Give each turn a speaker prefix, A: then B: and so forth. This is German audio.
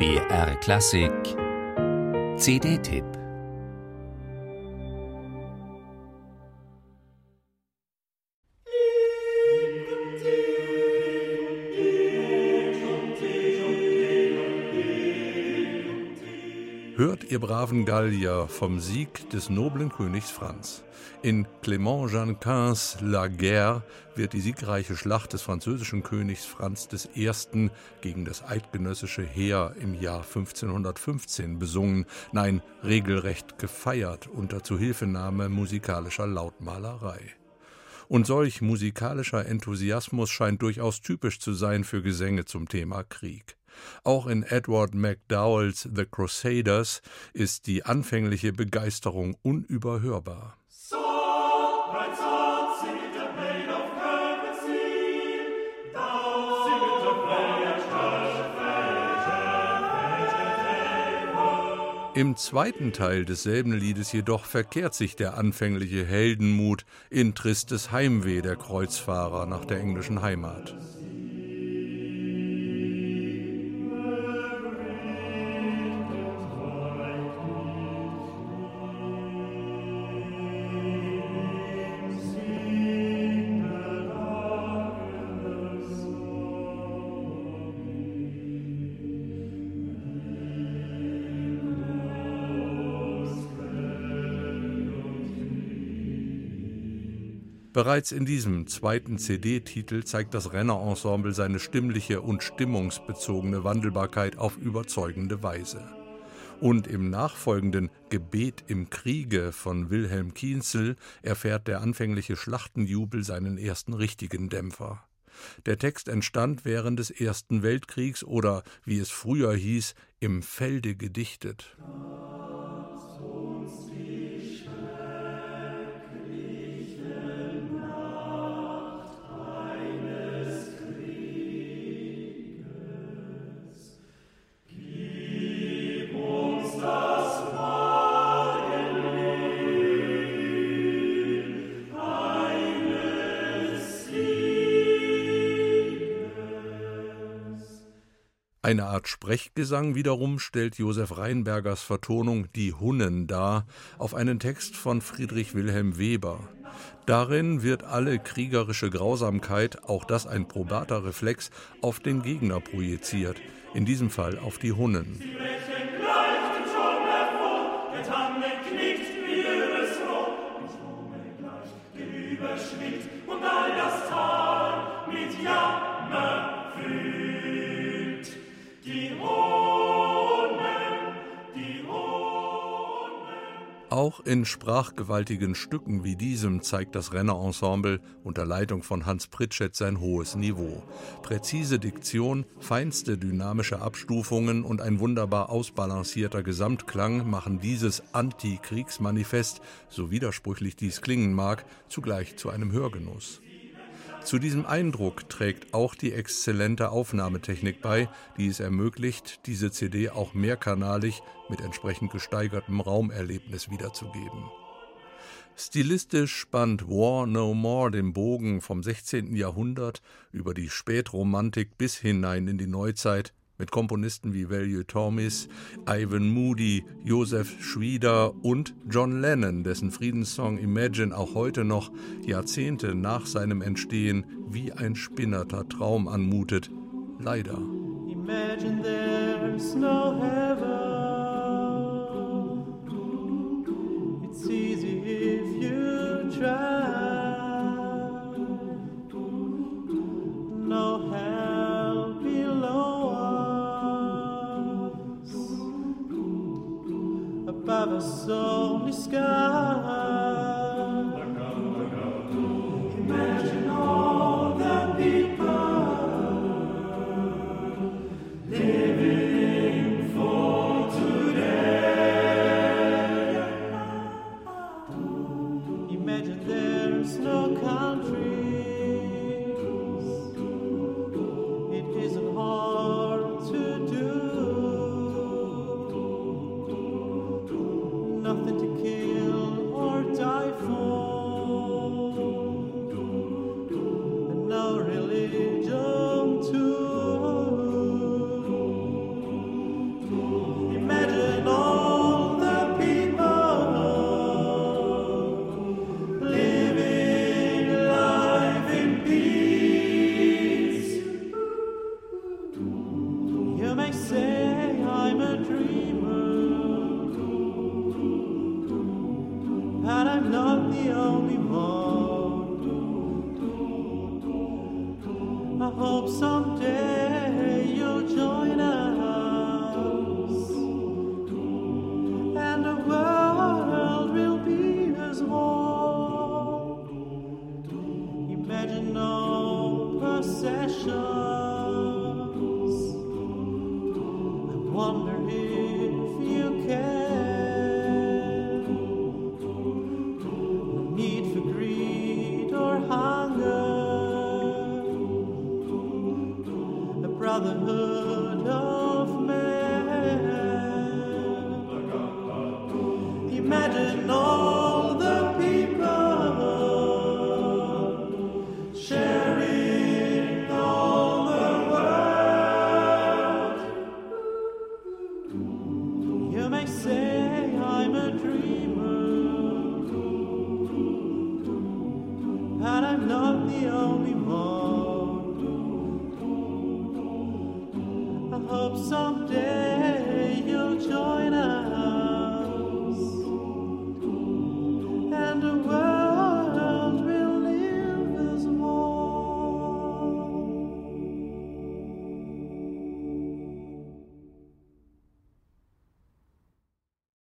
A: BR Klassik. CD-Tipp
B: Hört, ihr braven Gallier, vom Sieg des noblen Königs Franz. In Clément Jeanquins La Guerre wird die siegreiche Schlacht des französischen Königs Franz I. gegen das eidgenössische Heer im Jahr 1515 besungen, nein, regelrecht gefeiert unter Zuhilfenahme musikalischer Lautmalerei. Und solch musikalischer Enthusiasmus scheint durchaus typisch zu sein für Gesänge zum Thema Krieg. Auch in Edward McDowells The Crusaders ist die anfängliche Begeisterung unüberhörbar. Im zweiten Teil desselben Liedes jedoch verkehrt sich der anfängliche Heldenmut in tristes Heimweh der Kreuzfahrer nach der englischen Heimat. Bereits in diesem zweiten CD-Titel zeigt das Renner-Ensemble seine stimmliche und stimmungsbezogene Wandelbarkeit auf überzeugende Weise. Und im nachfolgenden Gebet im Kriege von Wilhelm Kienzel erfährt der anfängliche Schlachtenjubel seinen ersten richtigen Dämpfer. Der Text entstand während des Ersten Weltkriegs oder, wie es früher hieß, im Felde gedichtet. Eine Art Sprechgesang wiederum stellt Josef Reinbergers Vertonung Die Hunnen dar, auf einen Text von Friedrich Wilhelm Weber. Darin wird alle kriegerische Grausamkeit, auch das ein probater Reflex, auf den Gegner projiziert, in diesem Fall auf die Hunnen.
C: und all das Tal mit Jammer
B: Auch in sprachgewaltigen Stücken wie diesem zeigt das Renner-Ensemble unter Leitung von Hans Pritschett sein hohes Niveau. Präzise Diktion, feinste dynamische Abstufungen und ein wunderbar ausbalancierter Gesamtklang machen dieses Anti-Kriegsmanifest, so widersprüchlich dies klingen mag, zugleich zu einem Hörgenuss. Zu diesem Eindruck trägt auch die exzellente Aufnahmetechnik bei, die es ermöglicht, diese CD auch mehrkanalig mit entsprechend gesteigertem Raumerlebnis wiederzugeben. Stilistisch spannt War No More den Bogen vom 16. Jahrhundert über die Spätromantik bis hinein in die Neuzeit mit Komponisten wie Value Thomas, Ivan Moody, Joseph Schwieder und John Lennon, dessen Friedenssong Imagine auch heute noch Jahrzehnte nach seinem Entstehen wie ein spinnerter Traum anmutet. Leider.
C: Imagine there's no heaven. Above us only sky. I'm not the only one. I hope someday you'll join us, and the world will be as one. Imagine no. I wonder if. brotherhood of man. Imagine all the people sharing all the world. You may say I'm a dreamer, but I'm not the only one. someday.